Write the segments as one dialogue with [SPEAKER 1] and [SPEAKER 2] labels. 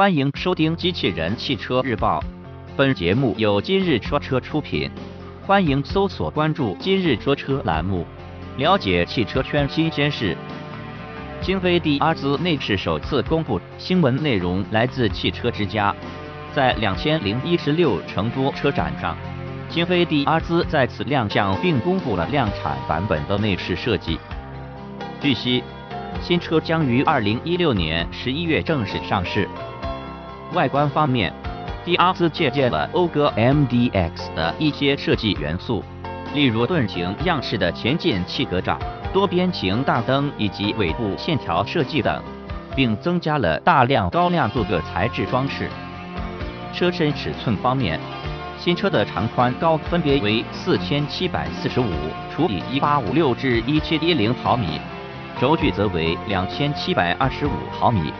[SPEAKER 1] 欢迎收听《机器人汽车日报》，本节目由今日说车出品。欢迎搜索关注“今日说车”栏目，了解汽车圈新鲜事。京飞迪阿兹内饰首次公布，新闻内容来自汽车之家。在两千零一十六成都车展上，京飞迪阿兹再次亮相，并公布了量产版本的内饰设计。据悉，新车将于二零一六年十一月正式上市。外观方面，迪阿兹借鉴了讴歌 MDX 的一些设计元素，例如盾形样式的前进气格栅、多边形大灯以及尾部线条设计等，并增加了大量高亮度的材质装饰。车身尺寸方面，新车的长宽高分别为四千七百四十五除以一八五六至一七一零毫米，轴距则为两千七百二十五毫米。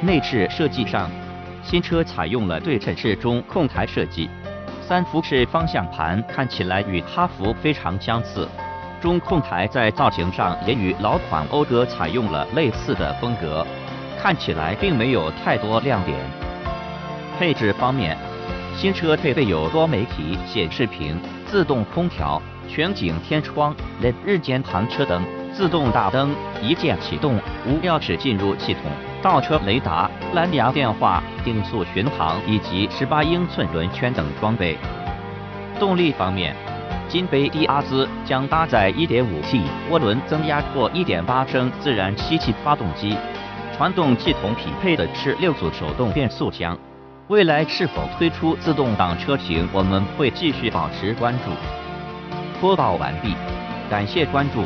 [SPEAKER 1] 内饰设计上，新车采用了对称式中控台设计，三辐式方向盘看起来与哈弗非常相似，中控台在造型上也与老款讴歌采用了类似的风格，看起来并没有太多亮点。配置方面，新车配备有多媒体显示屏、自动空调、全景天窗、LED 日间行车灯、自动大灯、一键启动、无钥匙进入系统。倒车雷达、蓝牙电话、定速巡航以及十八英寸轮圈等装备。动力方面，金杯迪阿兹将搭载 1.5T 涡轮增压或1.8升自然吸气发动机，传动系统匹配的是六速手动变速箱。未来是否推出自动挡车型，我们会继续保持关注。播报完毕，感谢关注。